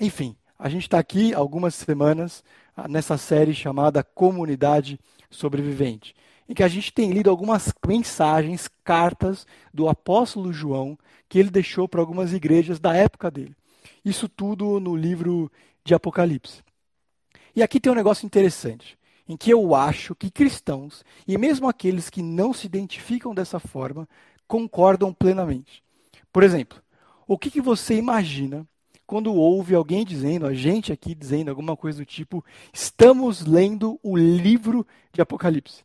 enfim, a gente está aqui algumas semanas ah, nessa série chamada Comunidade Sobrevivente, em que a gente tem lido algumas mensagens, cartas do apóstolo João que ele deixou para algumas igrejas da época dele. Isso tudo no livro de Apocalipse. E aqui tem um negócio interessante, em que eu acho que cristãos, e mesmo aqueles que não se identificam dessa forma, concordam plenamente. Por exemplo, o que, que você imagina quando ouve alguém dizendo, a gente aqui dizendo alguma coisa do tipo, estamos lendo o livro de Apocalipse?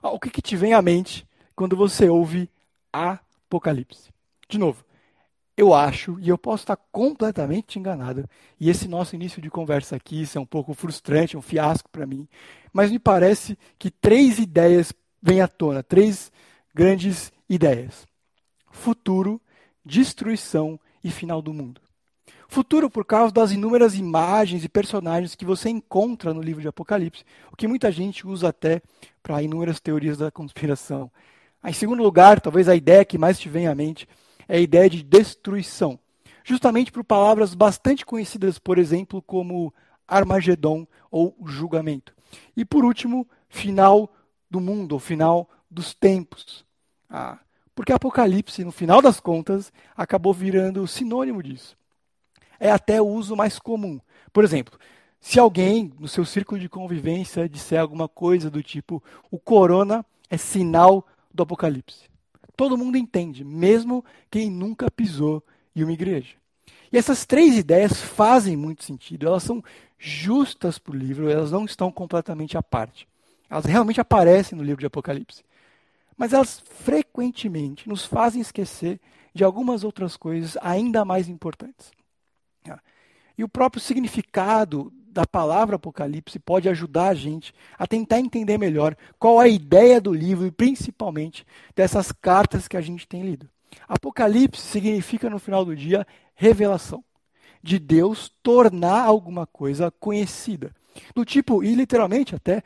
Ah, o que, que te vem à mente quando você ouve Apocalipse? De novo, eu acho, e eu posso estar completamente enganado, e esse nosso início de conversa aqui, isso é um pouco frustrante, um fiasco para mim, mas me parece que três ideias vêm à tona, três grandes ideias: futuro, destruição e final do mundo. Futuro por causa das inúmeras imagens e personagens que você encontra no livro de Apocalipse, o que muita gente usa até para inúmeras teorias da conspiração. Em segundo lugar, talvez a ideia que mais te vem à mente é a ideia de destruição, justamente por palavras bastante conhecidas, por exemplo, como Armagedon ou julgamento. E por último, final do mundo, ou final dos tempos. Ah, porque Apocalipse, no final das contas, acabou virando sinônimo disso. É até o uso mais comum. Por exemplo, se alguém no seu círculo de convivência disser alguma coisa do tipo: o corona é sinal do Apocalipse. Todo mundo entende, mesmo quem nunca pisou em uma igreja. E essas três ideias fazem muito sentido, elas são justas para o livro, elas não estão completamente à parte. Elas realmente aparecem no livro de Apocalipse mas elas frequentemente nos fazem esquecer de algumas outras coisas ainda mais importantes. E o próprio significado da palavra Apocalipse pode ajudar a gente a tentar entender melhor qual a ideia do livro e principalmente dessas cartas que a gente tem lido. Apocalipse significa no final do dia revelação de Deus tornar alguma coisa conhecida. Do tipo, e literalmente até,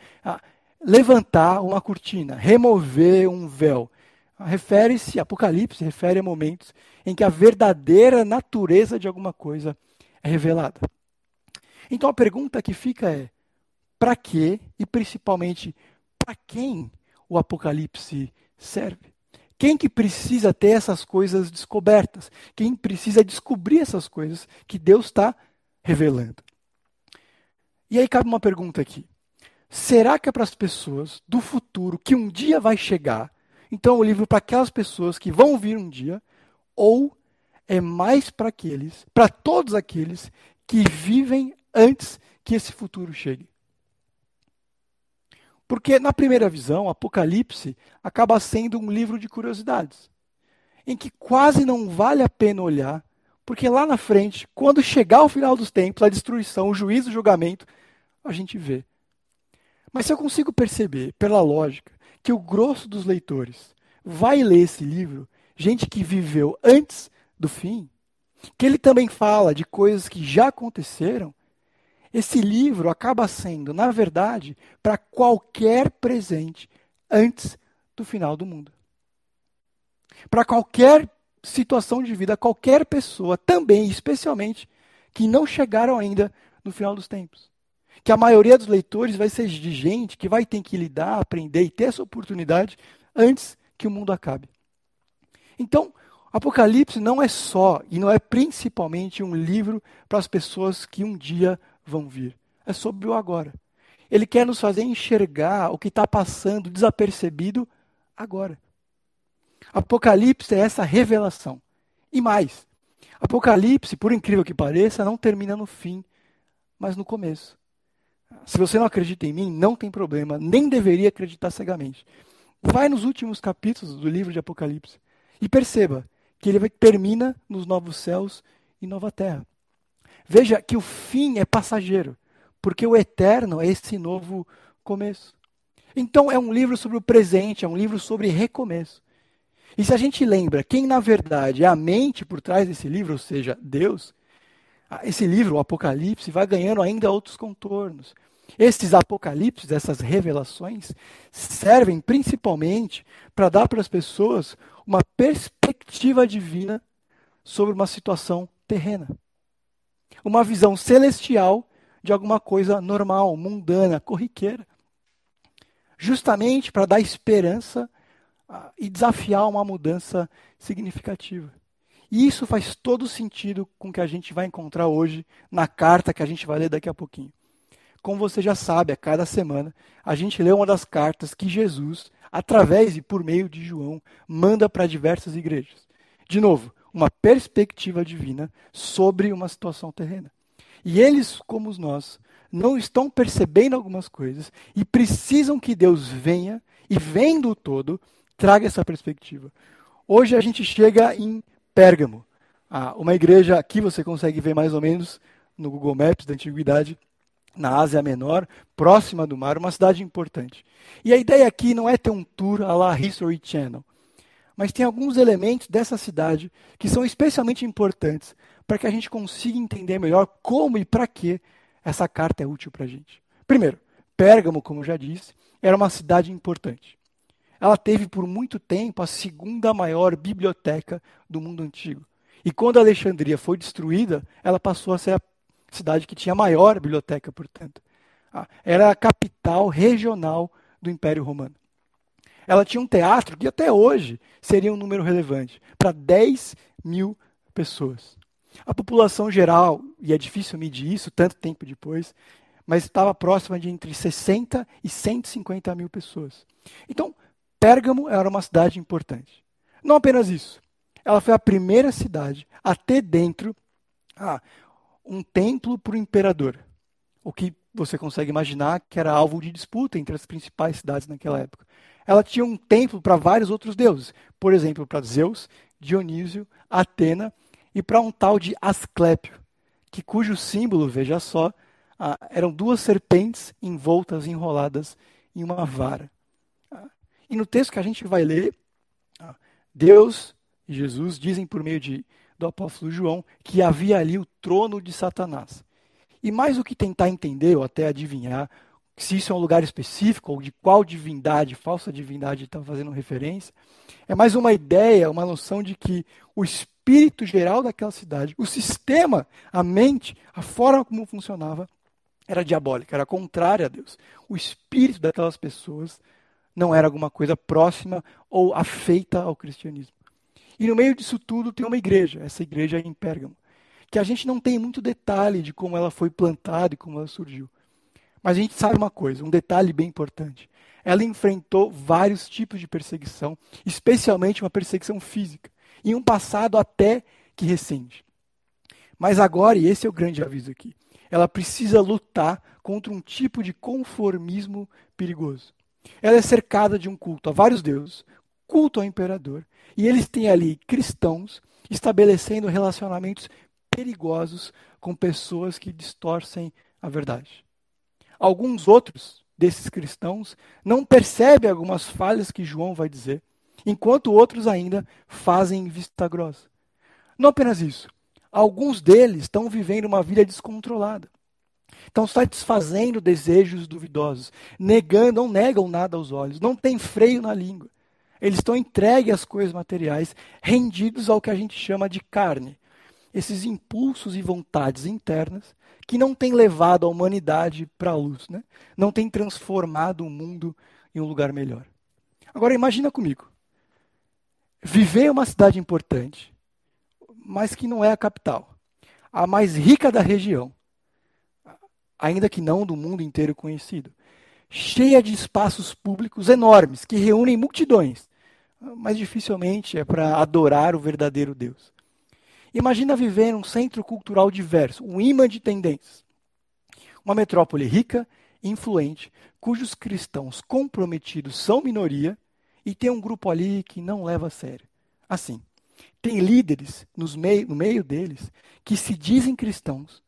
levantar uma cortina, remover um véu. Refere-se, Apocalipse refere a momentos em que a verdadeira natureza de alguma coisa é revelada. Então a pergunta que fica é: para que e principalmente para quem o Apocalipse serve? Quem que precisa ter essas coisas descobertas? Quem precisa descobrir essas coisas que Deus está revelando? E aí cabe uma pergunta aqui. Será que é para as pessoas do futuro que um dia vai chegar? Então, o livro para aquelas pessoas que vão vir um dia, ou é mais para aqueles, para todos aqueles que vivem antes que esse futuro chegue? Porque, na primeira visão, Apocalipse acaba sendo um livro de curiosidades, em que quase não vale a pena olhar, porque lá na frente, quando chegar o final dos tempos, a destruição, o juízo, o julgamento, a gente vê mas se eu consigo perceber, pela lógica, que o grosso dos leitores vai ler esse livro, gente que viveu antes do fim, que ele também fala de coisas que já aconteceram, esse livro acaba sendo, na verdade, para qualquer presente antes do final do mundo. Para qualquer situação de vida, qualquer pessoa, também, especialmente, que não chegaram ainda no final dos tempos que a maioria dos leitores vai ser de gente que vai ter que lidar, aprender e ter essa oportunidade antes que o mundo acabe. Então, Apocalipse não é só e não é principalmente um livro para as pessoas que um dia vão vir. É sobre o agora. Ele quer nos fazer enxergar o que está passando desapercebido agora. Apocalipse é essa revelação. E mais, Apocalipse, por incrível que pareça, não termina no fim, mas no começo. Se você não acredita em mim, não tem problema, nem deveria acreditar cegamente. Vai nos últimos capítulos do livro de Apocalipse e perceba que ele termina nos novos céus e nova terra. Veja que o fim é passageiro, porque o eterno é esse novo começo. Então é um livro sobre o presente, é um livro sobre recomeço. E se a gente lembra quem na verdade é a mente por trás desse livro, ou seja, Deus, esse livro, o Apocalipse, vai ganhando ainda outros contornos. Esses apocalipses, essas revelações, servem principalmente para dar para as pessoas uma perspectiva divina sobre uma situação terrena. uma visão celestial de alguma coisa normal, mundana, corriqueira. Justamente para dar esperança ah, e desafiar uma mudança significativa. E isso faz todo sentido com o que a gente vai encontrar hoje na carta que a gente vai ler daqui a pouquinho. Como você já sabe, a cada semana a gente lê uma das cartas que Jesus, através e por meio de João, manda para diversas igrejas. De novo, uma perspectiva divina sobre uma situação terrena. E eles, como nós, não estão percebendo algumas coisas e precisam que Deus venha e, vendo o todo, traga essa perspectiva. Hoje a gente chega em Pérgamo, uma igreja aqui você consegue ver mais ou menos no Google Maps da antiguidade, na Ásia Menor, próxima do mar, uma cidade importante. E a ideia aqui não é ter um tour à la History Channel, mas tem alguns elementos dessa cidade que são especialmente importantes para que a gente consiga entender melhor como e para que essa carta é útil para a gente. Primeiro, Pérgamo, como já disse, era uma cidade importante. Ela teve por muito tempo a segunda maior biblioteca do mundo antigo. E quando Alexandria foi destruída, ela passou a ser a cidade que tinha a maior biblioteca, portanto. Ah, era a capital regional do Império Romano. Ela tinha um teatro que até hoje seria um número relevante, para 10 mil pessoas. A população geral, e é difícil medir isso tanto tempo depois, mas estava próxima de entre 60 e 150 mil pessoas. Então, Pérgamo era uma cidade importante. Não apenas isso, ela foi a primeira cidade a ter dentro ah, um templo para o imperador. O que você consegue imaginar que era alvo de disputa entre as principais cidades naquela época. Ela tinha um templo para vários outros deuses, por exemplo, para Zeus, Dionísio, Atena e para um tal de Asclépio, que cujo símbolo, veja só, ah, eram duas serpentes envoltas, enroladas em uma vara. E no texto que a gente vai ler, Deus e Jesus dizem por meio de, do apóstolo João que havia ali o trono de Satanás. E mais do que tentar entender ou até adivinhar se isso é um lugar específico ou de qual divindade, falsa divindade está fazendo referência, é mais uma ideia, uma noção de que o espírito geral daquela cidade, o sistema, a mente, a forma como funcionava, era diabólica, era contrária a Deus. O espírito daquelas pessoas não era alguma coisa próxima ou afeita ao cristianismo. E no meio disso tudo tem uma igreja, essa igreja é em Pérgamo, que a gente não tem muito detalhe de como ela foi plantada e como ela surgiu. Mas a gente sabe uma coisa, um detalhe bem importante. Ela enfrentou vários tipos de perseguição, especialmente uma perseguição física, em um passado até que recente. Mas agora, e esse é o grande aviso aqui, ela precisa lutar contra um tipo de conformismo perigoso. Ela é cercada de um culto a vários deuses, culto ao imperador, e eles têm ali cristãos estabelecendo relacionamentos perigosos com pessoas que distorcem a verdade. Alguns outros desses cristãos não percebem algumas falhas que João vai dizer, enquanto outros ainda fazem vista grossa. Não apenas isso, alguns deles estão vivendo uma vida descontrolada. Estão satisfazendo desejos duvidosos, negando, não negam nada aos olhos, não tem freio na língua. Eles estão entregues às coisas materiais, rendidos ao que a gente chama de carne. Esses impulsos e vontades internas que não têm levado a humanidade para a luz, né? não têm transformado o mundo em um lugar melhor. Agora imagina comigo. Viver uma cidade importante, mas que não é a capital, a mais rica da região, ainda que não do mundo inteiro conhecido. Cheia de espaços públicos enormes que reúnem multidões, mas dificilmente é para adorar o verdadeiro Deus. Imagina viver num centro cultural diverso, um imã de tendências. Uma metrópole rica influente, cujos cristãos comprometidos são minoria e tem um grupo ali que não leva a sério. Assim, tem líderes meio, no meio deles que se dizem cristãos,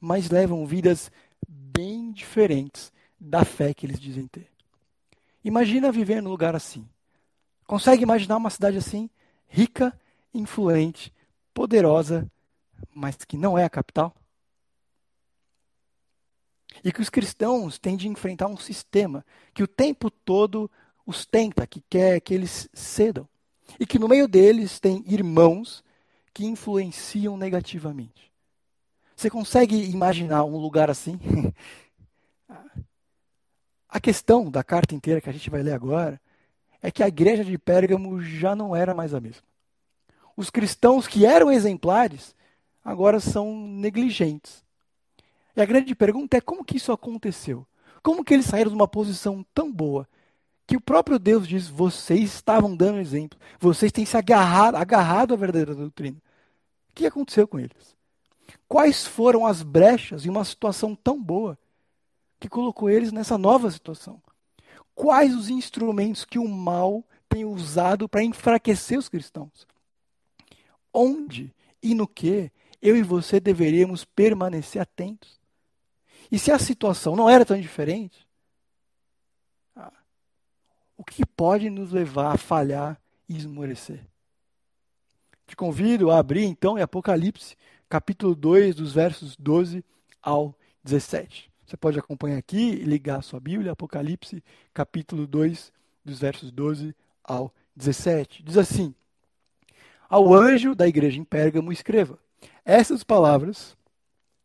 mas levam vidas bem diferentes da fé que eles dizem ter. Imagina viver num lugar assim. Consegue imaginar uma cidade assim? Rica, influente, poderosa, mas que não é a capital? E que os cristãos têm de enfrentar um sistema que o tempo todo os tenta, que quer que eles cedam. E que no meio deles tem irmãos que influenciam negativamente. Você consegue imaginar um lugar assim? a questão da carta inteira que a gente vai ler agora é que a igreja de Pérgamo já não era mais a mesma. Os cristãos que eram exemplares agora são negligentes. E a grande pergunta é como que isso aconteceu? Como que eles saíram de uma posição tão boa que o próprio Deus diz: vocês estavam dando exemplo, vocês têm se agarrado, agarrado à verdadeira doutrina. O que aconteceu com eles? Quais foram as brechas em uma situação tão boa que colocou eles nessa nova situação? Quais os instrumentos que o mal tem usado para enfraquecer os cristãos? Onde e no que eu e você deveríamos permanecer atentos? E se a situação não era tão diferente, ah, o que pode nos levar a falhar e esmorecer? Te convido a abrir então em Apocalipse, capítulo 2, dos versos 12 ao 17. Você pode acompanhar aqui e ligar a sua Bíblia, Apocalipse, capítulo 2, dos versos 12 ao 17. Diz assim: Ao anjo da igreja em Pérgamo, escreva: Essas palavras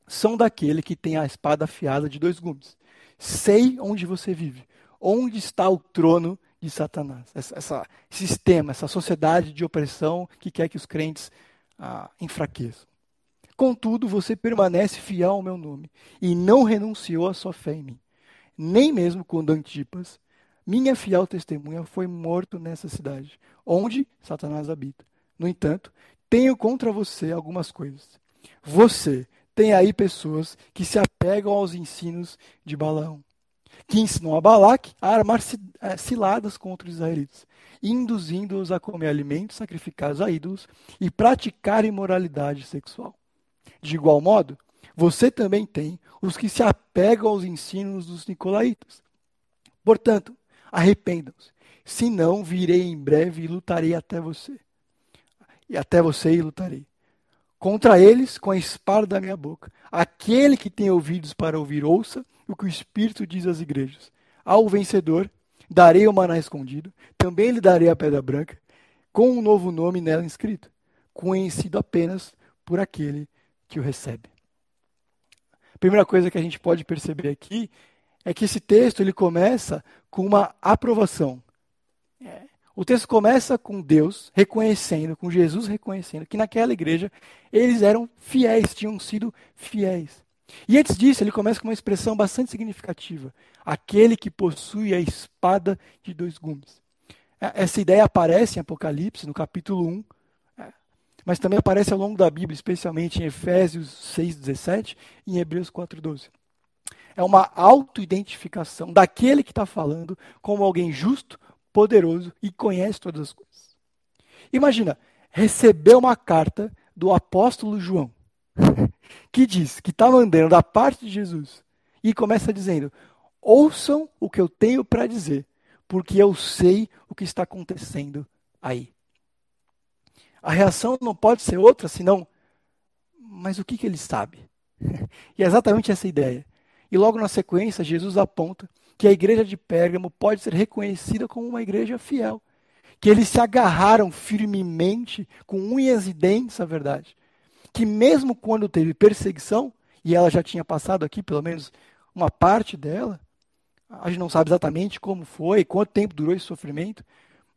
são daquele que tem a espada afiada de dois gumes. Sei onde você vive, onde está o trono de Satanás. Essa, essa sistema, essa sociedade de opressão que quer que os crentes ah, enfraqueçam. Contudo, você permanece fiel ao meu nome e não renunciou à sua fé em mim. Nem mesmo quando Antipas, minha fiel testemunha, foi morto nessa cidade, onde Satanás habita. No entanto, tenho contra você algumas coisas. Você tem aí pessoas que se apegam aos ensinos de Balaão, que ensinam a Balaque a armar eh, ciladas contra os israelitas, induzindo-os a comer alimentos sacrificados a ídolos e praticar imoralidade sexual. De igual modo, você também tem os que se apegam aos ensinos dos nicolaítas. Portanto, arrependam-se, senão virei em breve e lutarei até você. E até você e lutarei. Contra eles, com a espada da minha boca. Aquele que tem ouvidos para ouvir, ouça o que o Espírito diz às igrejas. Ao vencedor, darei o maná escondido, também lhe darei a pedra branca, com um novo nome nela inscrito, conhecido apenas por aquele que o recebe. A primeira coisa que a gente pode perceber aqui é que esse texto ele começa com uma aprovação. É. O texto começa com Deus reconhecendo, com Jesus reconhecendo que naquela igreja eles eram fiéis, tinham sido fiéis. E antes disso, ele começa com uma expressão bastante significativa: aquele que possui a espada de dois gumes. É, essa ideia aparece em Apocalipse, no capítulo 1, mas também aparece ao longo da Bíblia, especialmente em Efésios 6,17 e em Hebreus 4,12. É uma autoidentificação daquele que está falando como alguém justo, poderoso e conhece todas as coisas. Imagina, receber uma carta do apóstolo João, que diz que está mandando da parte de Jesus, e começa dizendo: ouçam o que eu tenho para dizer, porque eu sei o que está acontecendo aí. A reação não pode ser outra senão, mas o que, que ele sabe? e é exatamente essa ideia. E logo na sequência, Jesus aponta que a igreja de Pérgamo pode ser reconhecida como uma igreja fiel. Que eles se agarraram firmemente, com unhas e dentes à verdade. Que mesmo quando teve perseguição, e ela já tinha passado aqui pelo menos uma parte dela, a gente não sabe exatamente como foi, quanto tempo durou esse sofrimento,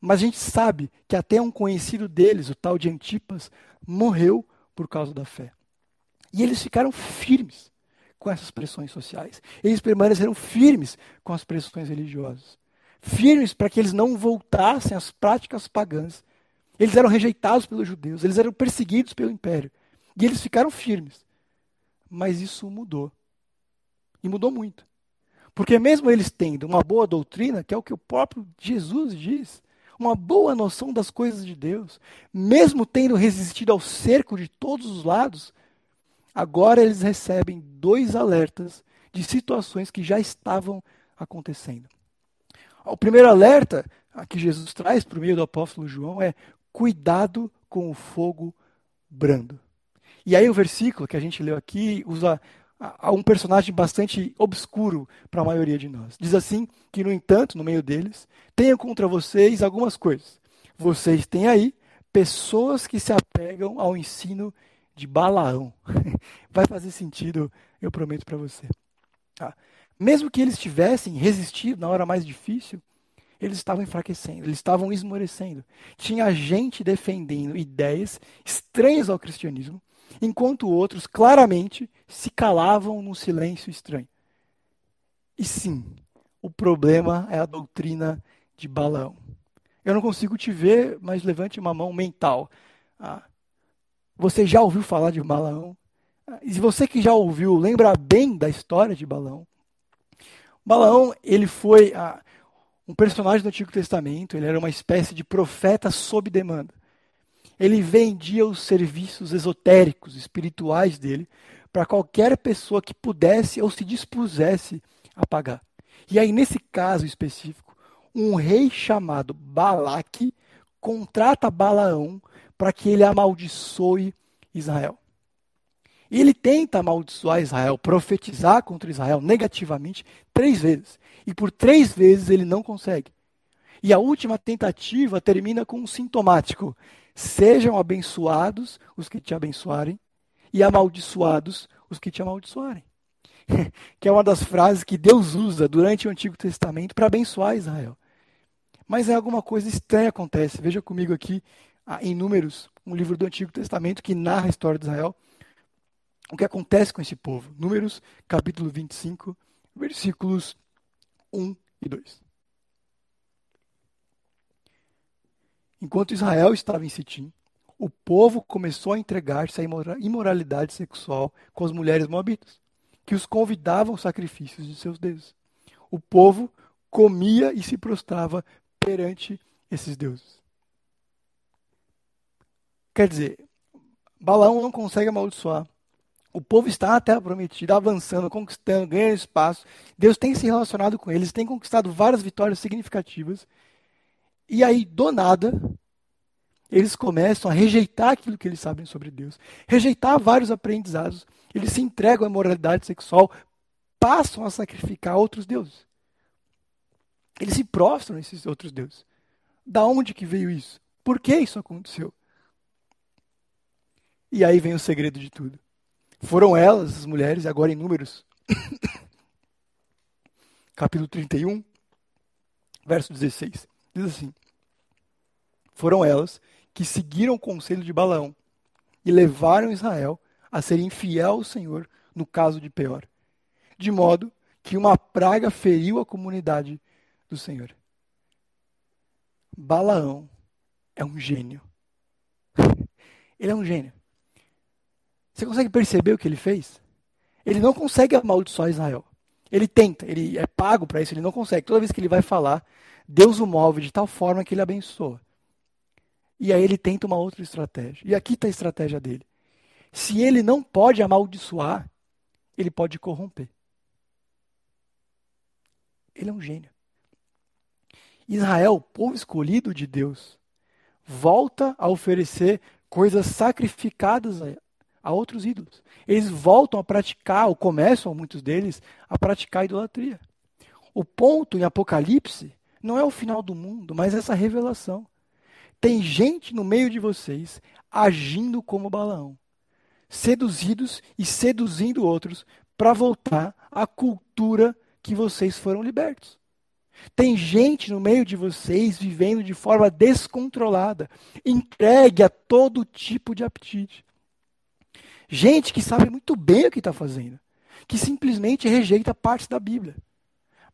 mas a gente sabe que até um conhecido deles, o tal de Antipas, morreu por causa da fé. E eles ficaram firmes com essas pressões sociais. Eles permaneceram firmes com as pressões religiosas. Firmes para que eles não voltassem às práticas pagãs. Eles eram rejeitados pelos judeus, eles eram perseguidos pelo império. E eles ficaram firmes. Mas isso mudou. E mudou muito. Porque mesmo eles tendo uma boa doutrina, que é o que o próprio Jesus diz, uma boa noção das coisas de Deus, mesmo tendo resistido ao cerco de todos os lados, agora eles recebem dois alertas de situações que já estavam acontecendo. O primeiro alerta que Jesus traz por meio do apóstolo João é cuidado com o fogo brando. E aí o versículo que a gente leu aqui usa a um personagem bastante obscuro para a maioria de nós. Diz assim que, no entanto, no meio deles, tenho contra vocês algumas coisas. Vocês têm aí pessoas que se apegam ao ensino de Balaão. Vai fazer sentido, eu prometo para você. Tá? Mesmo que eles tivessem resistido na hora mais difícil, eles estavam enfraquecendo, eles estavam esmorecendo. Tinha gente defendendo ideias estranhas ao cristianismo, enquanto outros claramente se calavam no silêncio estranho. E sim, o problema é a doutrina de Balaão. Eu não consigo te ver, mas levante uma mão mental. Ah, você já ouviu falar de Balaão? Ah, e você que já ouviu, lembra bem da história de Balaão? Balaão, ele foi ah, um personagem do Antigo Testamento, ele era uma espécie de profeta sob demanda. Ele vendia os serviços esotéricos, espirituais dele, para qualquer pessoa que pudesse ou se dispusesse a pagar. E aí, nesse caso específico, um rei chamado Balaque contrata Balaão para que ele amaldiçoe Israel. E ele tenta amaldiçoar Israel, profetizar contra Israel negativamente três vezes. E por três vezes ele não consegue. E a última tentativa termina com um sintomático: sejam abençoados os que te abençoarem, e amaldiçoados os que te amaldiçoarem. que é uma das frases que Deus usa durante o Antigo Testamento para abençoar Israel. Mas é alguma coisa estranha acontece. Veja comigo aqui ah, em Números, um livro do Antigo Testamento que narra a história de Israel. O que acontece com esse povo? Números, capítulo 25, versículos 1 e 2. Enquanto Israel estava em Sitim, o povo começou a entregar-se à imoralidade sexual com as mulheres moabitas, que os convidavam aos sacrifícios de seus deuses. O povo comia e se prostrava perante esses deuses. Quer dizer, Balaão não consegue amaldiçoar. O povo está na terra prometida, avançando, conquistando, ganhando espaço. Deus tem se relacionado com eles, tem conquistado várias vitórias significativas. E aí, do nada, eles começam a rejeitar aquilo que eles sabem sobre Deus, rejeitar vários aprendizados. Eles se entregam à moralidade sexual, passam a sacrificar outros deuses. Eles se prostram a esses outros deuses. Da onde que veio isso? Por que isso aconteceu? E aí vem o segredo de tudo. Foram elas, as mulheres, agora em números. capítulo 31, verso 16. Diz assim: Foram elas que seguiram o conselho de Balaão e levaram Israel a ser infiel ao Senhor no caso de Peor, de modo que uma praga feriu a comunidade do Senhor. Balaão é um gênio. Ele é um gênio. Você consegue perceber o que ele fez? Ele não consegue amaldiçoar Israel. Ele tenta, ele é pago para isso, ele não consegue. Toda vez que ele vai falar, Deus o move de tal forma que ele abençoa. E aí ele tenta uma outra estratégia. E aqui está a estratégia dele. Se ele não pode amaldiçoar, ele pode corromper. Ele é um gênio. Israel, povo escolhido de Deus, volta a oferecer coisas sacrificadas a, a outros ídolos. Eles voltam a praticar, ou começam, muitos deles, a praticar a idolatria. O ponto em Apocalipse não é o final do mundo, mas essa revelação. Tem gente no meio de vocês agindo como Balaão, seduzidos e seduzindo outros para voltar à cultura que vocês foram libertos. Tem gente no meio de vocês vivendo de forma descontrolada, entregue a todo tipo de apetite. Gente que sabe muito bem o que está fazendo, que simplesmente rejeita partes da Bíblia.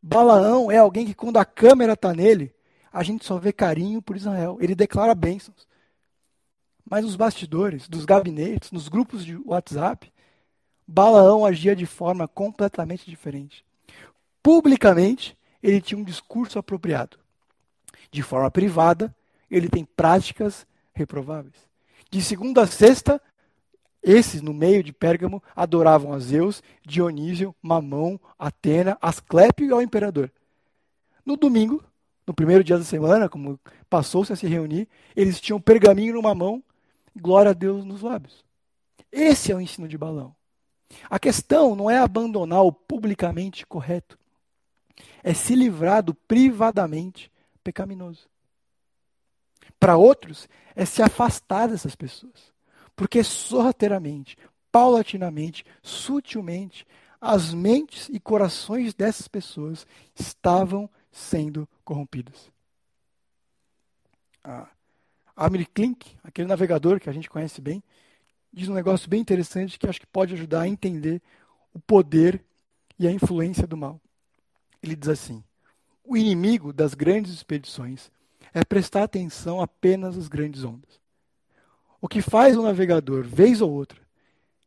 Balaão é alguém que, quando a câmera está nele, a gente só vê carinho por Israel. Ele declara bênçãos. Mas nos bastidores, dos gabinetes, nos grupos de WhatsApp, Balaão agia de forma completamente diferente. Publicamente, ele tinha um discurso apropriado. De forma privada, ele tem práticas reprováveis. De segunda a sexta, esses, no meio de Pérgamo, adoravam a Zeus, Dionísio, Mamão, Atena, Asclépio e ao imperador. No domingo, no primeiro dia da semana, como passou-se a se reunir, eles tinham pergaminho numa mão, glória a Deus nos lábios. Esse é o ensino de Balão. A questão não é abandonar o publicamente correto é se livrar do privadamente pecaminoso. Para outros, é se afastar dessas pessoas. porque sorrateiramente, paulatinamente, sutilmente, as mentes e corações dessas pessoas estavam sendo corrompidos. Ah, Amir Klink, aquele navegador que a gente conhece bem, diz um negócio bem interessante que acho que pode ajudar a entender o poder e a influência do mal. Ele diz assim: o inimigo das grandes expedições é prestar atenção apenas às grandes ondas. O que faz o navegador, vez ou outra,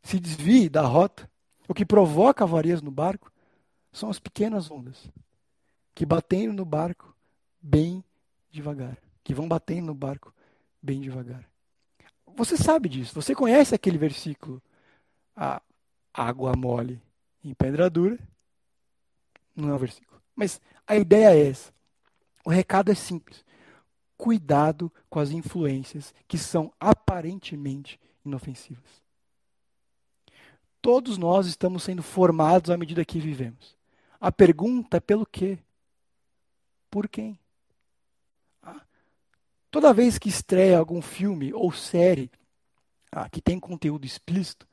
se desvie da rota, o que provoca avarias no barco, são as pequenas ondas que batendo no barco bem devagar, que vão batendo no barco bem devagar. Você sabe disso, você conhece aquele versículo. A água mole em pedra dura. Não é um versículo. Mas a ideia é essa. O recado é simples. Cuidado com as influências que são aparentemente inofensivas. Todos nós estamos sendo formados à medida que vivemos. A pergunta é pelo quê? Por quem? Toda vez que estreia algum filme ou série ah, que tem conteúdo explícito,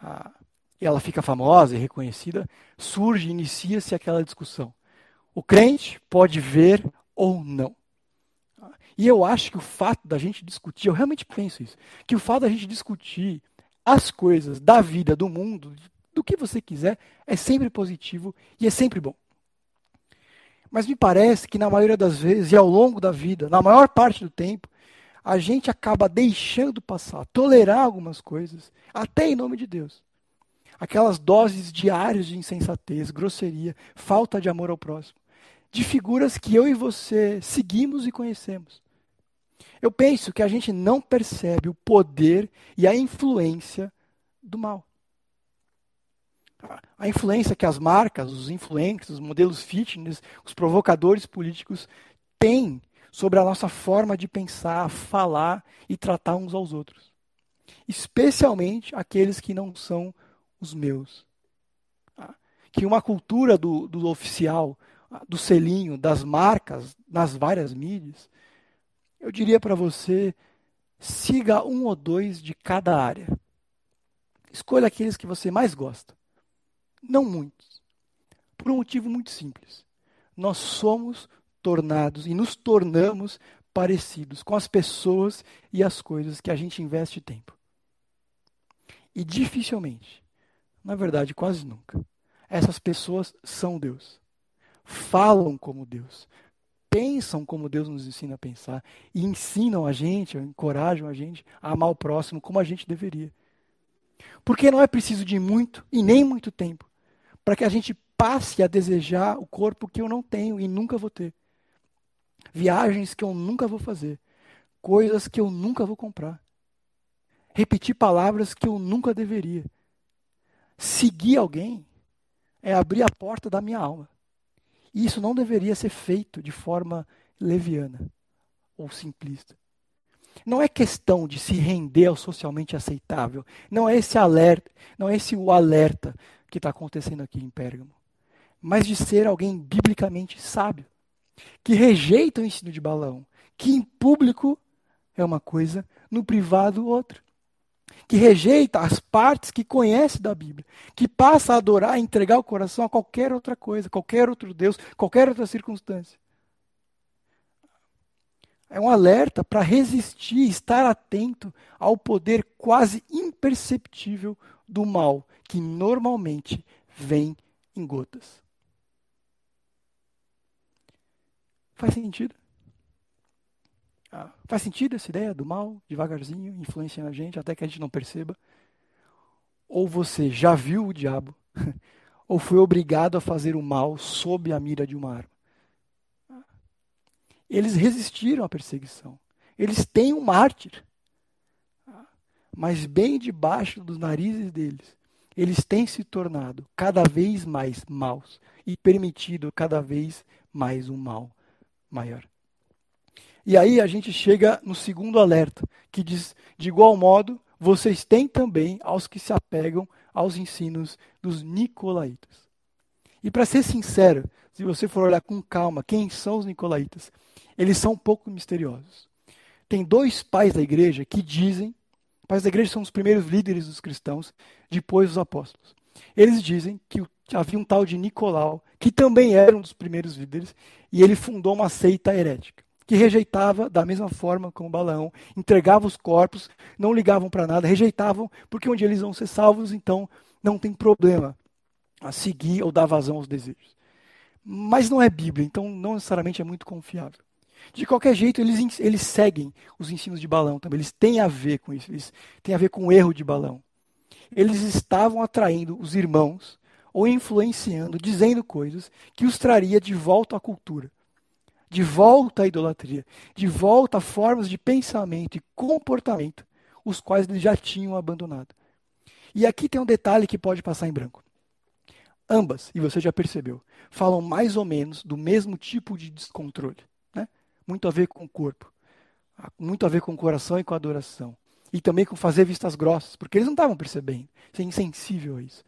ah, ela fica famosa e reconhecida, surge, inicia-se aquela discussão. O crente pode ver ou não. E eu acho que o fato da gente discutir, eu realmente penso isso, que o fato da gente discutir as coisas da vida, do mundo, do que você quiser, é sempre positivo e é sempre bom. Mas me parece que na maioria das vezes e ao longo da vida, na maior parte do tempo, a gente acaba deixando passar, tolerar algumas coisas, até em nome de Deus. Aquelas doses diárias de insensatez, grosseria, falta de amor ao próximo, de figuras que eu e você seguimos e conhecemos. Eu penso que a gente não percebe o poder e a influência do mal a influência que as marcas, os influencers, os modelos fitness, os provocadores políticos têm sobre a nossa forma de pensar, falar e tratar uns aos outros. Especialmente aqueles que não são os meus. Tá? Que uma cultura do, do oficial, do selinho, das marcas, nas várias mídias, eu diria para você, siga um ou dois de cada área. Escolha aqueles que você mais gosta. Não muitos. Por um motivo muito simples. Nós somos tornados e nos tornamos parecidos com as pessoas e as coisas que a gente investe tempo. E dificilmente, na verdade, quase nunca, essas pessoas são Deus. Falam como Deus, pensam como Deus nos ensina a pensar e ensinam a gente, encorajam a gente a amar o próximo como a gente deveria. Porque não é preciso de muito e nem muito tempo para que a gente passe a desejar o corpo que eu não tenho e nunca vou ter. Viagens que eu nunca vou fazer. Coisas que eu nunca vou comprar. Repetir palavras que eu nunca deveria. Seguir alguém é abrir a porta da minha alma. E isso não deveria ser feito de forma leviana ou simplista. Não é questão de se render ao socialmente aceitável. Não é esse alerta, não é esse o alerta que está acontecendo aqui em Pérgamo, mas de ser alguém biblicamente sábio, que rejeita o ensino de Balão, que em público é uma coisa, no privado outra. Que rejeita as partes que conhece da Bíblia, que passa a adorar e entregar o coração a qualquer outra coisa, qualquer outro Deus, qualquer outra circunstância. É um alerta para resistir, estar atento ao poder quase imperceptível do mal, que normalmente vem em gotas. Faz sentido? Ah, faz sentido essa ideia do mal, devagarzinho, influenciando a gente até que a gente não perceba? Ou você já viu o diabo, ou foi obrigado a fazer o mal sob a mira de uma arma? Eles resistiram à perseguição. Eles têm um mártir. Mas bem debaixo dos narizes deles, eles têm se tornado cada vez mais maus e permitido cada vez mais um mal maior. E aí a gente chega no segundo alerta, que diz: de igual modo, vocês têm também aos que se apegam aos ensinos dos nicolaítas. E para ser sincero, se você for olhar com calma, quem são os nicolaítas? Eles são um pouco misteriosos. Tem dois pais da igreja que dizem Pais da igreja são os primeiros líderes dos cristãos, depois os apóstolos. Eles dizem que havia um tal de Nicolau, que também era um dos primeiros líderes, e ele fundou uma seita herética, que rejeitava da mesma forma como Balaão, entregava os corpos, não ligavam para nada, rejeitavam, porque um dia eles vão ser salvos, então não tem problema a seguir ou dar vazão aos desejos. Mas não é Bíblia, então não necessariamente é muito confiável. De qualquer jeito, eles, eles seguem os ensinos de Balão também. Eles têm a ver com isso. Eles têm a ver com o erro de Balão. Eles estavam atraindo os irmãos ou influenciando, dizendo coisas que os traria de volta à cultura, de volta à idolatria, de volta a formas de pensamento e comportamento, os quais eles já tinham abandonado. E aqui tem um detalhe que pode passar em branco. Ambas, e você já percebeu, falam mais ou menos do mesmo tipo de descontrole. Muito a ver com o corpo, muito a ver com o coração e com a adoração. E também com fazer vistas grossas, porque eles não estavam percebendo, ser insensível a isso.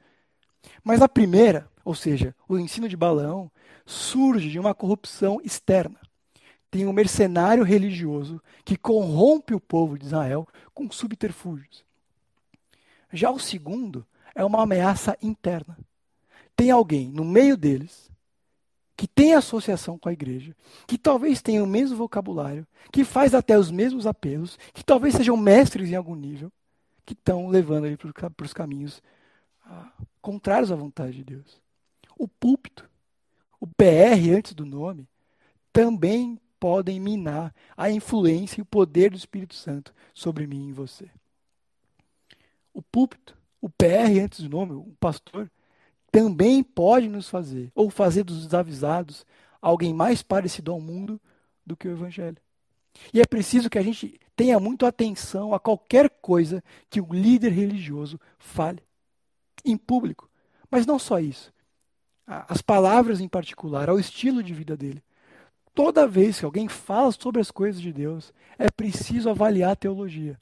Mas a primeira, ou seja, o ensino de Balaão, surge de uma corrupção externa. Tem um mercenário religioso que corrompe o povo de Israel com subterfúgios. Já o segundo é uma ameaça interna tem alguém no meio deles que tem associação com a igreja, que talvez tenha o mesmo vocabulário, que faz até os mesmos apelos, que talvez sejam mestres em algum nível, que estão levando ele para os caminhos ah, contrários à vontade de Deus. O púlpito, o PR antes do nome, também podem minar a influência e o poder do Espírito Santo sobre mim e você. O púlpito, o PR antes do nome, o pastor, também pode nos fazer, ou fazer dos desavisados, alguém mais parecido ao mundo do que o Evangelho. E é preciso que a gente tenha muito atenção a qualquer coisa que o líder religioso fale, em público. Mas não só isso. As palavras em particular, ao estilo de vida dele. Toda vez que alguém fala sobre as coisas de Deus, é preciso avaliar a teologia.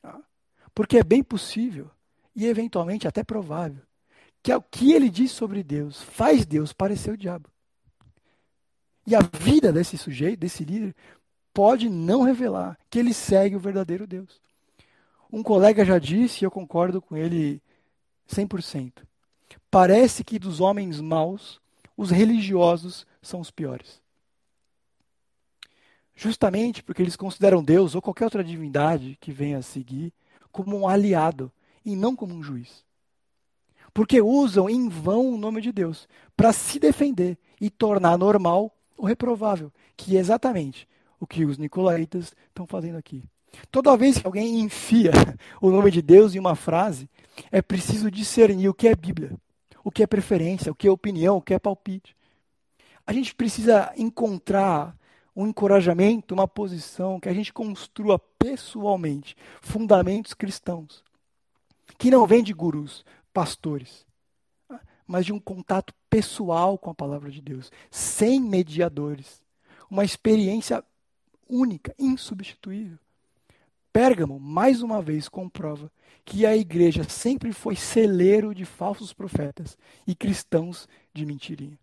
Tá? Porque é bem possível, e eventualmente até provável, que é o que ele diz sobre Deus faz Deus parecer o diabo. E a vida desse sujeito, desse líder, pode não revelar que ele segue o verdadeiro Deus. Um colega já disse, e eu concordo com ele 100%. Parece que dos homens maus, os religiosos são os piores. Justamente porque eles consideram Deus ou qualquer outra divindade que venha a seguir como um aliado e não como um juiz porque usam em vão o nome de Deus para se defender e tornar normal o reprovável, que é exatamente o que os nicolaítas estão fazendo aqui. Toda vez que alguém enfia o nome de Deus em uma frase, é preciso discernir o que é Bíblia, o que é preferência, o que é opinião, o que é palpite. A gente precisa encontrar um encorajamento, uma posição que a gente construa pessoalmente fundamentos cristãos, que não vem de gurus, pastores, mas de um contato pessoal com a palavra de Deus, sem mediadores. Uma experiência única, insubstituível. Pérgamo, mais uma vez, comprova que a igreja sempre foi celeiro de falsos profetas e cristãos de mentirinha.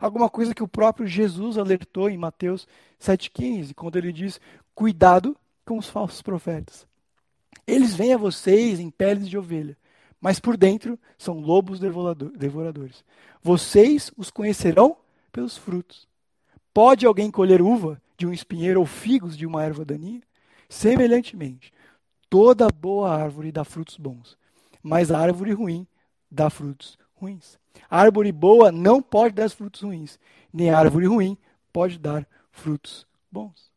Alguma coisa que o próprio Jesus alertou em Mateus 7,15, quando ele diz: Cuidado com os falsos profetas. Eles vêm a vocês em peles de ovelha, mas por dentro são lobos devoradores. Vocês os conhecerão pelos frutos. Pode alguém colher uva de um espinheiro ou figos de uma erva daninha? Semelhantemente, toda boa árvore dá frutos bons, mas a árvore ruim dá frutos ruins. A árvore boa não pode dar frutos ruins, nem a árvore ruim pode dar frutos bons.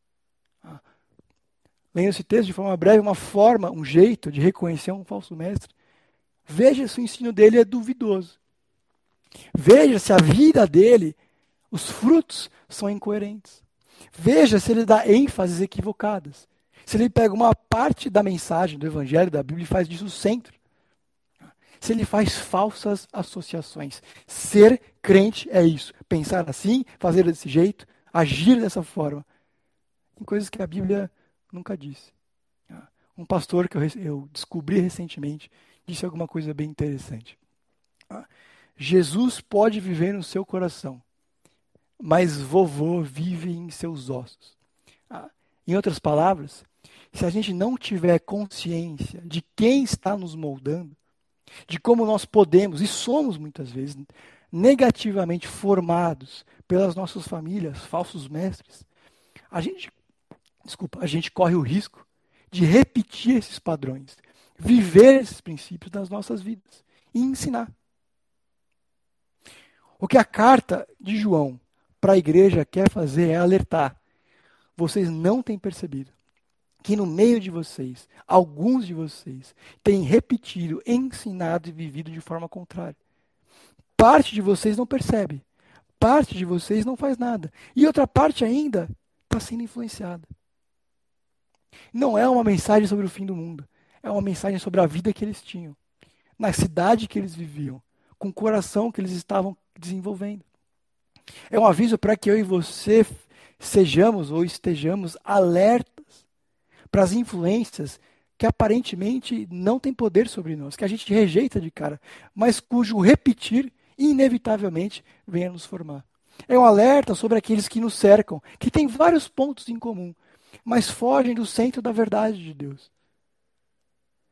Ah. Lendo esse texto de forma breve, uma forma, um jeito de reconhecer um falso mestre Veja se o ensino dele é duvidoso. Veja se a vida dele, os frutos são incoerentes. Veja se ele dá ênfases equivocadas. Se ele pega uma parte da mensagem do Evangelho, da Bíblia, e faz disso o centro. Se ele faz falsas associações. Ser crente é isso. Pensar assim, fazer desse jeito, agir dessa forma. Tem coisas que a Bíblia nunca disse. Um pastor que eu descobri recentemente disse alguma coisa bem interessante. Ah, Jesus pode viver no seu coração, mas vovô vive em seus ossos. Ah, em outras palavras, se a gente não tiver consciência de quem está nos moldando, de como nós podemos e somos muitas vezes negativamente formados pelas nossas famílias, falsos mestres, a gente, desculpa, a gente corre o risco de repetir esses padrões, viver esses princípios nas nossas vidas e ensinar. O que a carta de João para a igreja quer fazer é alertar. Vocês não têm percebido que no meio de vocês, alguns de vocês têm repetido, ensinado e vivido de forma contrária. Parte de vocês não percebe, parte de vocês não faz nada, e outra parte ainda está sendo influenciada. Não é uma mensagem sobre o fim do mundo, é uma mensagem sobre a vida que eles tinham, na cidade que eles viviam, com o coração que eles estavam desenvolvendo. É um aviso para que eu e você sejamos ou estejamos alertas para as influências que aparentemente não têm poder sobre nós, que a gente rejeita de cara, mas cujo repetir inevitavelmente venha nos formar. É um alerta sobre aqueles que nos cercam, que têm vários pontos em comum, mas fogem do centro da verdade de Deus.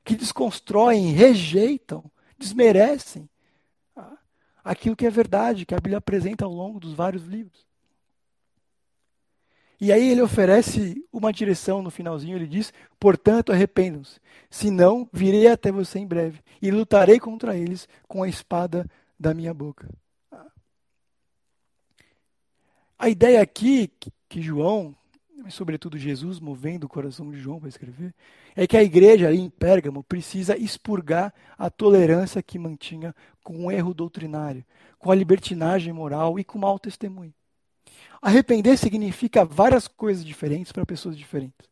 Que desconstroem, rejeitam, desmerecem aquilo que é verdade, que a Bíblia apresenta ao longo dos vários livros. E aí ele oferece uma direção no finalzinho, ele diz: "Portanto, arrependam-se, senão virei até você em breve e lutarei contra eles com a espada da minha boca." A ideia aqui que João, mas sobretudo Jesus movendo o coração de João para escrever, é que a igreja ali em Pérgamo precisa expurgar a tolerância que mantinha com o erro doutrinário, com a libertinagem moral e com o mau testemunho. Arrepender significa várias coisas diferentes para pessoas diferentes.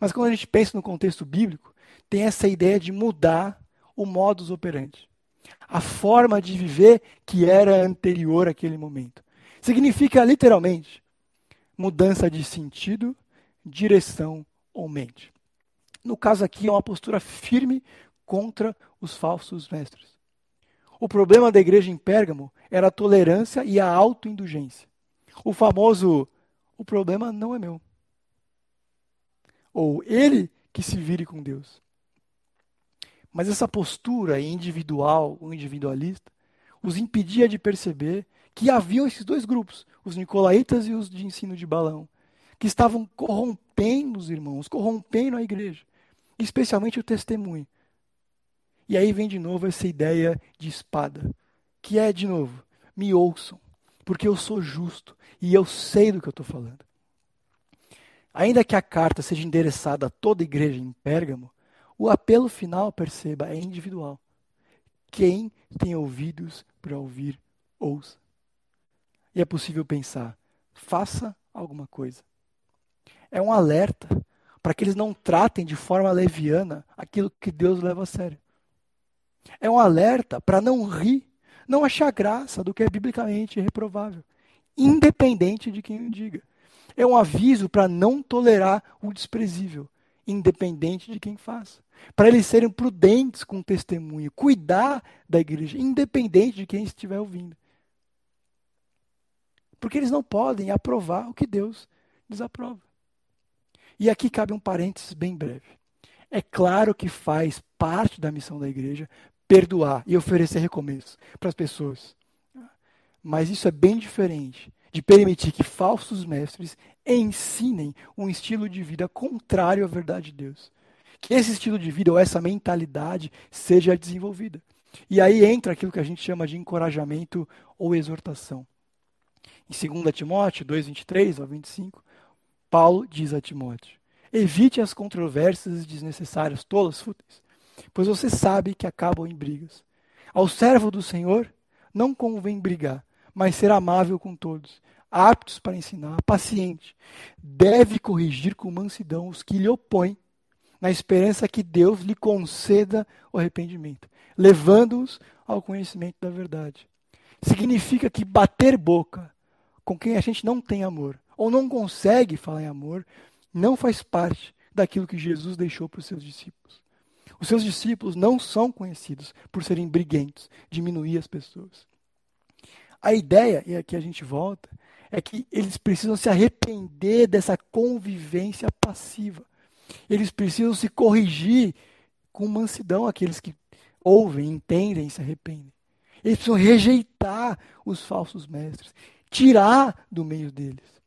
Mas quando a gente pensa no contexto bíblico, tem essa ideia de mudar o modus operandi. A forma de viver que era anterior àquele momento. Significa literalmente mudança de sentido, direção ou mente. No caso aqui, é uma postura firme contra os falsos mestres. O problema da igreja em Pérgamo era a tolerância e a autoindulgência. O famoso: o problema não é meu. Ou ele que se vire com Deus. Mas essa postura individual, ou individualista, os impedia de perceber que haviam esses dois grupos, os nicolaítas e os de ensino de balão, que estavam corrompendo os irmãos, corrompendo a igreja, especialmente o testemunho. E aí vem de novo essa ideia de espada, que é, de novo, me ouçam, porque eu sou justo e eu sei do que eu estou falando. Ainda que a carta seja endereçada a toda a igreja em Pérgamo, o apelo final, perceba, é individual. Quem tem ouvidos para ouvir, ouça. E é possível pensar: faça alguma coisa. É um alerta para que eles não tratem de forma leviana aquilo que Deus leva a sério. É um alerta para não rir, não achar graça do que é biblicamente reprovável, independente de quem o diga. É um aviso para não tolerar o desprezível, independente de quem faça. Para eles serem prudentes com o testemunho, cuidar da igreja, independente de quem estiver ouvindo. Porque eles não podem aprovar o que Deus desaprova. E aqui cabe um parênteses bem breve. É claro que faz parte da missão da igreja perdoar e oferecer recomeço para as pessoas. Mas isso é bem diferente de permitir que falsos mestres ensinem um estilo de vida contrário à verdade de Deus. Que esse estilo de vida ou essa mentalidade seja desenvolvida. E aí entra aquilo que a gente chama de encorajamento ou exortação. Em 2 Timóteo 2, 23 ao 25, Paulo diz a Timóteo: Evite as controvérsias desnecessárias, tolas, fúteis, pois você sabe que acabam em brigas. Ao servo do Senhor não convém brigar, mas ser amável com todos, aptos para ensinar, paciente. Deve corrigir com mansidão os que lhe opõem, na esperança que Deus lhe conceda o arrependimento, levando-os ao conhecimento da verdade. Significa que bater boca, com quem a gente não tem amor, ou não consegue falar em amor, não faz parte daquilo que Jesus deixou para os seus discípulos. Os seus discípulos não são conhecidos por serem briguentos, diminuir as pessoas. A ideia, e aqui a gente volta, é que eles precisam se arrepender dessa convivência passiva. Eles precisam se corrigir com mansidão, aqueles que ouvem, entendem e se arrependem. Eles precisam rejeitar os falsos mestres, tirar do meio deles.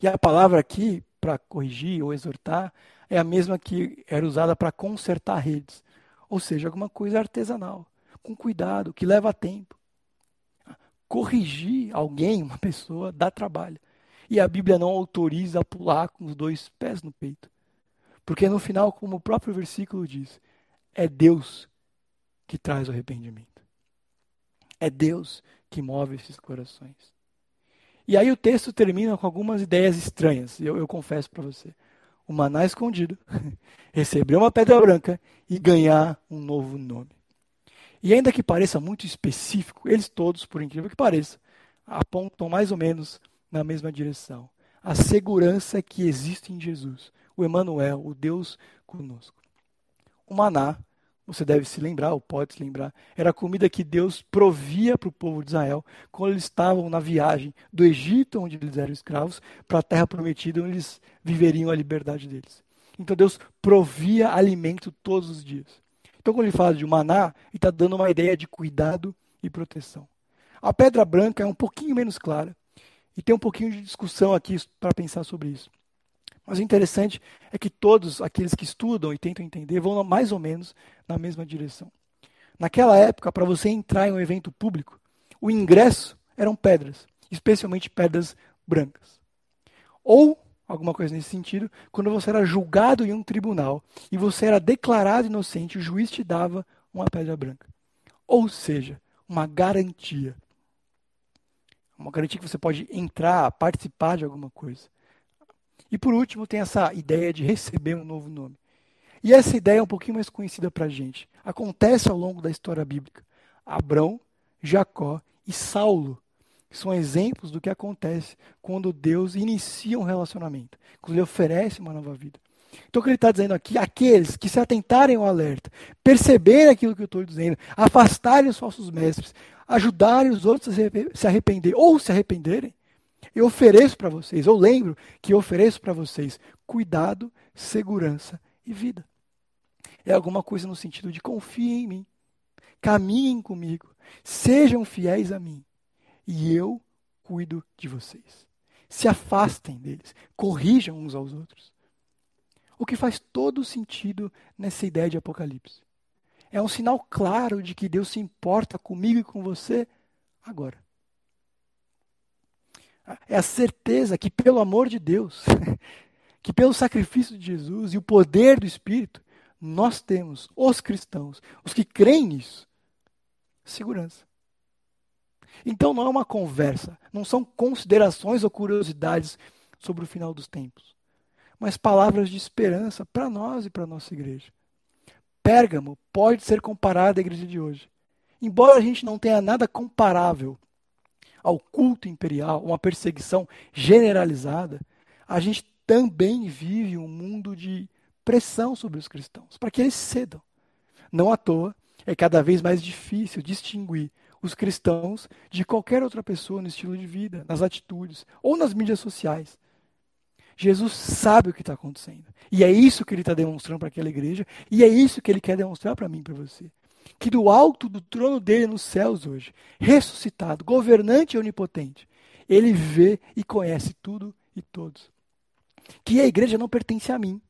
E a palavra aqui, para corrigir ou exortar, é a mesma que era usada para consertar redes. Ou seja, alguma coisa artesanal, com cuidado, que leva tempo. Corrigir alguém, uma pessoa, dá trabalho. E a Bíblia não autoriza a pular com os dois pés no peito. Porque no final, como o próprio versículo diz, é Deus que traz o arrependimento. É Deus que move esses corações. E aí o texto termina com algumas ideias estranhas, eu, eu confesso para você. O maná escondido, receber uma pedra branca e ganhar um novo nome. E ainda que pareça muito específico, eles todos, por incrível que pareça, apontam mais ou menos na mesma direção. A segurança que existe em Jesus, o Emanuel, o Deus conosco. O maná você deve se lembrar, ou pode se lembrar, era a comida que Deus provia para o povo de Israel quando eles estavam na viagem do Egito, onde eles eram escravos, para a terra prometida, onde eles viveriam a liberdade deles. Então Deus provia alimento todos os dias. Então, quando ele fala de maná, ele está dando uma ideia de cuidado e proteção. A pedra branca é um pouquinho menos clara, e tem um pouquinho de discussão aqui para pensar sobre isso. Mas o interessante é que todos aqueles que estudam e tentam entender vão mais ou menos na mesma direção. Naquela época, para você entrar em um evento público, o ingresso eram pedras, especialmente pedras brancas. Ou, alguma coisa nesse sentido, quando você era julgado em um tribunal e você era declarado inocente, o juiz te dava uma pedra branca. Ou seja, uma garantia. Uma garantia que você pode entrar, participar de alguma coisa. E por último, tem essa ideia de receber um novo nome. E essa ideia é um pouquinho mais conhecida para a gente. Acontece ao longo da história bíblica. Abrão, Jacó e Saulo são exemplos do que acontece quando Deus inicia um relacionamento, quando Ele oferece uma nova vida. Então, o que ele está dizendo aqui, aqueles que se atentarem ao alerta, perceberem aquilo que eu estou dizendo, afastarem os falsos mestres, ajudarem os outros a se arrepender ou se arrependerem, eu ofereço para vocês, eu lembro que eu ofereço para vocês cuidado, segurança e vida. É alguma coisa no sentido de confiem em mim, caminhem comigo, sejam fiéis a mim e eu cuido de vocês. Se afastem deles, corrijam uns aos outros. O que faz todo sentido nessa ideia de Apocalipse. É um sinal claro de que Deus se importa comigo e com você agora é a certeza que, pelo amor de Deus, que pelo sacrifício de Jesus e o poder do Espírito, nós temos, os cristãos, os que creem nisso, segurança. Então não é uma conversa, não são considerações ou curiosidades sobre o final dos tempos, mas palavras de esperança para nós e para a nossa igreja. Pérgamo pode ser comparado à igreja de hoje. Embora a gente não tenha nada comparável ao culto imperial, uma perseguição generalizada, a gente também vive um mundo de pressão sobre os cristãos, para que eles cedam. Não à toa, é cada vez mais difícil distinguir os cristãos de qualquer outra pessoa no estilo de vida, nas atitudes ou nas mídias sociais. Jesus sabe o que está acontecendo. E é isso que ele está demonstrando para aquela igreja, e é isso que ele quer demonstrar para mim e para você que do alto do trono dele nos céus hoje, ressuscitado, governante e onipotente, ele vê e conhece tudo e todos. Que a igreja não pertence a mim,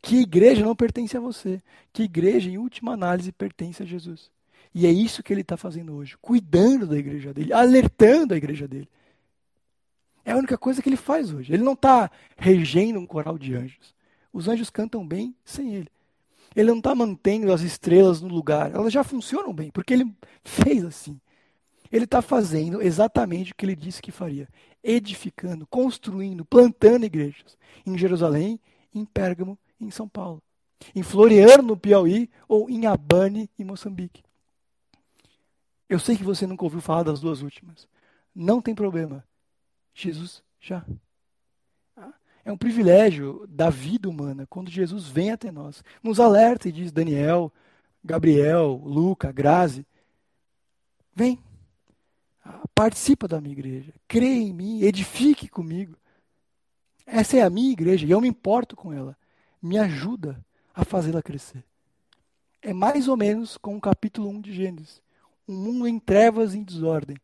que a igreja não pertence a você, que a igreja, em última análise, pertence a Jesus. E é isso que ele está fazendo hoje, cuidando da igreja dele, alertando a igreja dele. É a única coisa que ele faz hoje. Ele não está regendo um coral de anjos. Os anjos cantam bem sem ele. Ele não está mantendo as estrelas no lugar. Elas já funcionam bem, porque ele fez assim. Ele está fazendo exatamente o que ele disse que faria: edificando, construindo, plantando igrejas em Jerusalém, em Pérgamo, em São Paulo, em Floriano, no Piauí, ou em Abane, em Moçambique. Eu sei que você nunca ouviu falar das duas últimas. Não tem problema. Jesus já. É um privilégio da vida humana quando Jesus vem até nós. Nos alerta e diz: Daniel, Gabriel, Luca, Grazi, vem, participa da minha igreja, crê em mim, edifique comigo. Essa é a minha igreja e eu me importo com ela. me ajuda a fazê-la crescer. É mais ou menos como o capítulo 1 de Gênesis. Um mundo em trevas e em desordem.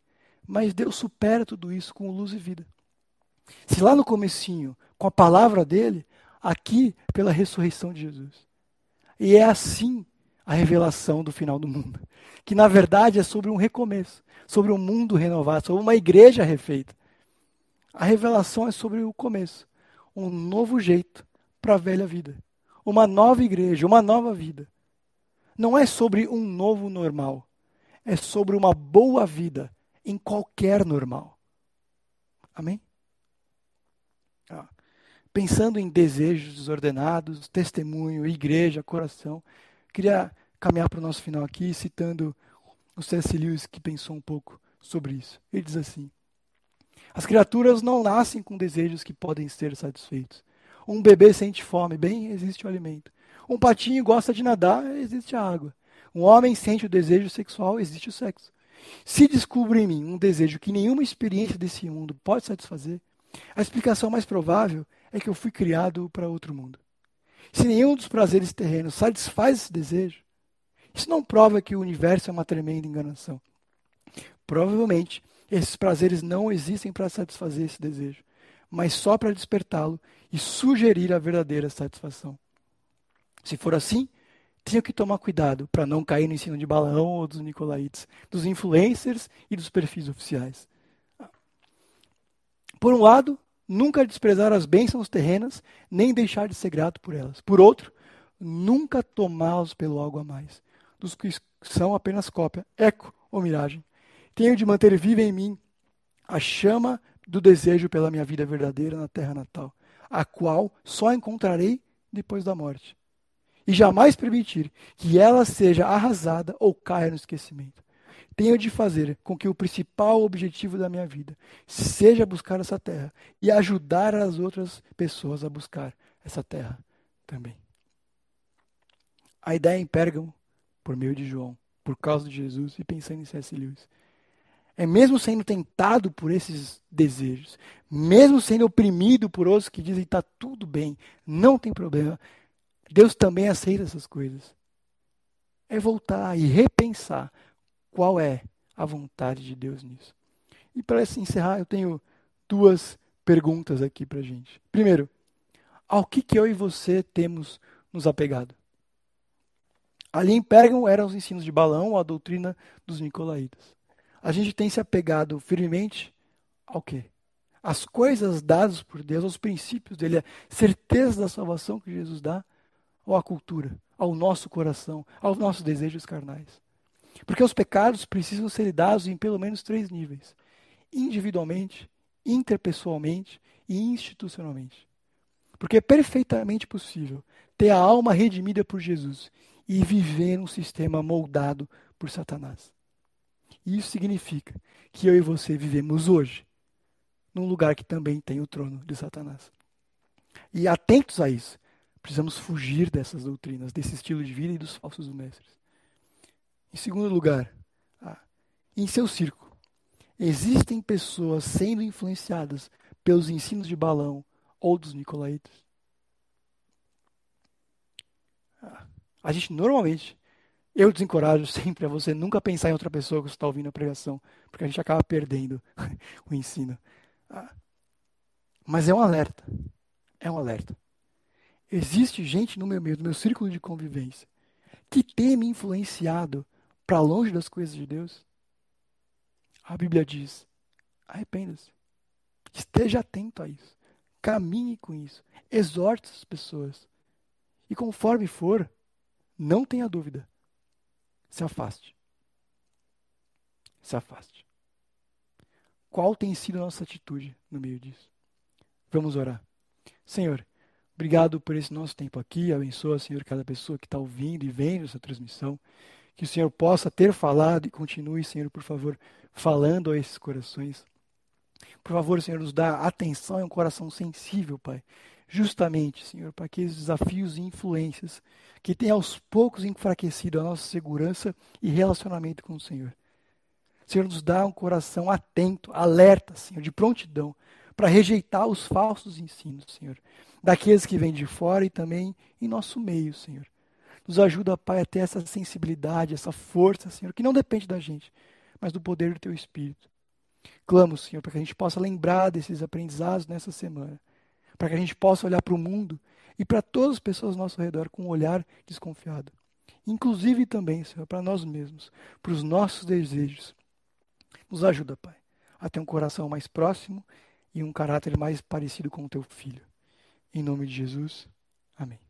Mas Deus supera tudo isso com luz e vida. Se lá no comecinho, com a palavra dele, aqui pela ressurreição de Jesus. E é assim a revelação do final do mundo, que na verdade é sobre um recomeço, sobre um mundo renovado, sobre uma igreja refeita. A revelação é sobre o começo, um novo jeito para a velha vida, uma nova igreja, uma nova vida. Não é sobre um novo normal, é sobre uma boa vida em qualquer normal. Amém? Pensando em desejos desordenados, testemunho, igreja, coração, queria caminhar para o nosso final aqui citando o C.S. Lewis que pensou um pouco sobre isso. Ele diz assim: As criaturas não nascem com desejos que podem ser satisfeitos. Um bebê sente fome, bem, existe o alimento. Um patinho gosta de nadar, existe a água. Um homem sente o desejo sexual, existe o sexo. Se descubro em mim um desejo que nenhuma experiência desse mundo pode satisfazer, a explicação mais provável é que eu fui criado para outro mundo. Se nenhum dos prazeres terrenos satisfaz esse desejo, isso não prova que o universo é uma tremenda enganação. Provavelmente, esses prazeres não existem para satisfazer esse desejo, mas só para despertá-lo e sugerir a verdadeira satisfação. Se for assim, tenho que tomar cuidado para não cair no ensino de Balaão ou dos Nicolaites, dos influencers e dos perfis oficiais. Por um lado, nunca desprezar as bênçãos terrenas, nem deixar de ser grato por elas. Por outro, nunca tomá-los pelo algo a mais, dos que são apenas cópia, eco ou miragem. Tenho de manter viva em mim a chama do desejo pela minha vida verdadeira na terra natal, a qual só encontrarei depois da morte. E jamais permitir que ela seja arrasada ou caia no esquecimento tenho de fazer com que o principal objetivo da minha vida seja buscar essa terra e ajudar as outras pessoas a buscar essa terra também. A ideia em Pérgamo, por meio de João, por causa de Jesus e pensando em C.S. Lewis, é mesmo sendo tentado por esses desejos, mesmo sendo oprimido por outros que dizem está tudo bem, não tem problema, Deus também aceita essas coisas. É voltar e repensar qual é a vontade de Deus nisso. E para encerrar, eu tenho duas perguntas aqui para a gente. Primeiro, ao que, que eu e você temos nos apegado? Ali em Pérgamo eram os ensinos de Balão, a doutrina dos Nicolaítas. A gente tem se apegado firmemente ao quê? As coisas dadas por Deus, aos princípios dele, a certeza da salvação que Jesus dá, ou à cultura, ao nosso coração, aos nossos desejos carnais. Porque os pecados precisam ser lidados em pelo menos três níveis: individualmente, interpessoalmente e institucionalmente. Porque é perfeitamente possível ter a alma redimida por Jesus e viver num sistema moldado por Satanás. Isso significa que eu e você vivemos hoje num lugar que também tem o trono de Satanás. E atentos a isso, precisamos fugir dessas doutrinas, desse estilo de vida e dos falsos mestres. Em segundo lugar, ah, em seu círculo, existem pessoas sendo influenciadas pelos ensinos de Balão ou dos Nicolaitas? Ah, a gente normalmente, eu desencorajo sempre a você nunca pensar em outra pessoa que você está ouvindo a pregação, porque a gente acaba perdendo o ensino. Ah, mas é um alerta. É um alerta. Existe gente no meu meio, no meu círculo de convivência, que tem me influenciado para longe das coisas de Deus, a Bíblia diz: arrependa-se. Esteja atento a isso. Caminhe com isso. Exorte as pessoas. E conforme for, não tenha dúvida. Se afaste. Se afaste. Qual tem sido a nossa atitude no meio disso? Vamos orar. Senhor, obrigado por esse nosso tempo aqui. Abençoa, Senhor, cada pessoa que está ouvindo e vendo essa transmissão. Que o Senhor possa ter falado e continue, Senhor, por favor, falando a esses corações. Por favor, Senhor, nos dá atenção e um coração sensível, Pai. Justamente, Senhor, para aqueles desafios e influências que têm aos poucos enfraquecido a nossa segurança e relacionamento com o Senhor. Senhor, nos dá um coração atento, alerta, Senhor, de prontidão, para rejeitar os falsos ensinos, Senhor, daqueles que vêm de fora e também em nosso meio, Senhor. Nos ajuda, Pai, a ter essa sensibilidade, essa força, Senhor, que não depende da gente, mas do poder do Teu Espírito. Clamo, Senhor, para que a gente possa lembrar desses aprendizados nessa semana, para que a gente possa olhar para o mundo e para todas as pessoas ao nosso redor com um olhar desconfiado. Inclusive também, Senhor, para nós mesmos, para os nossos desejos. Nos ajuda, Pai, a ter um coração mais próximo e um caráter mais parecido com o Teu Filho. Em nome de Jesus, amém.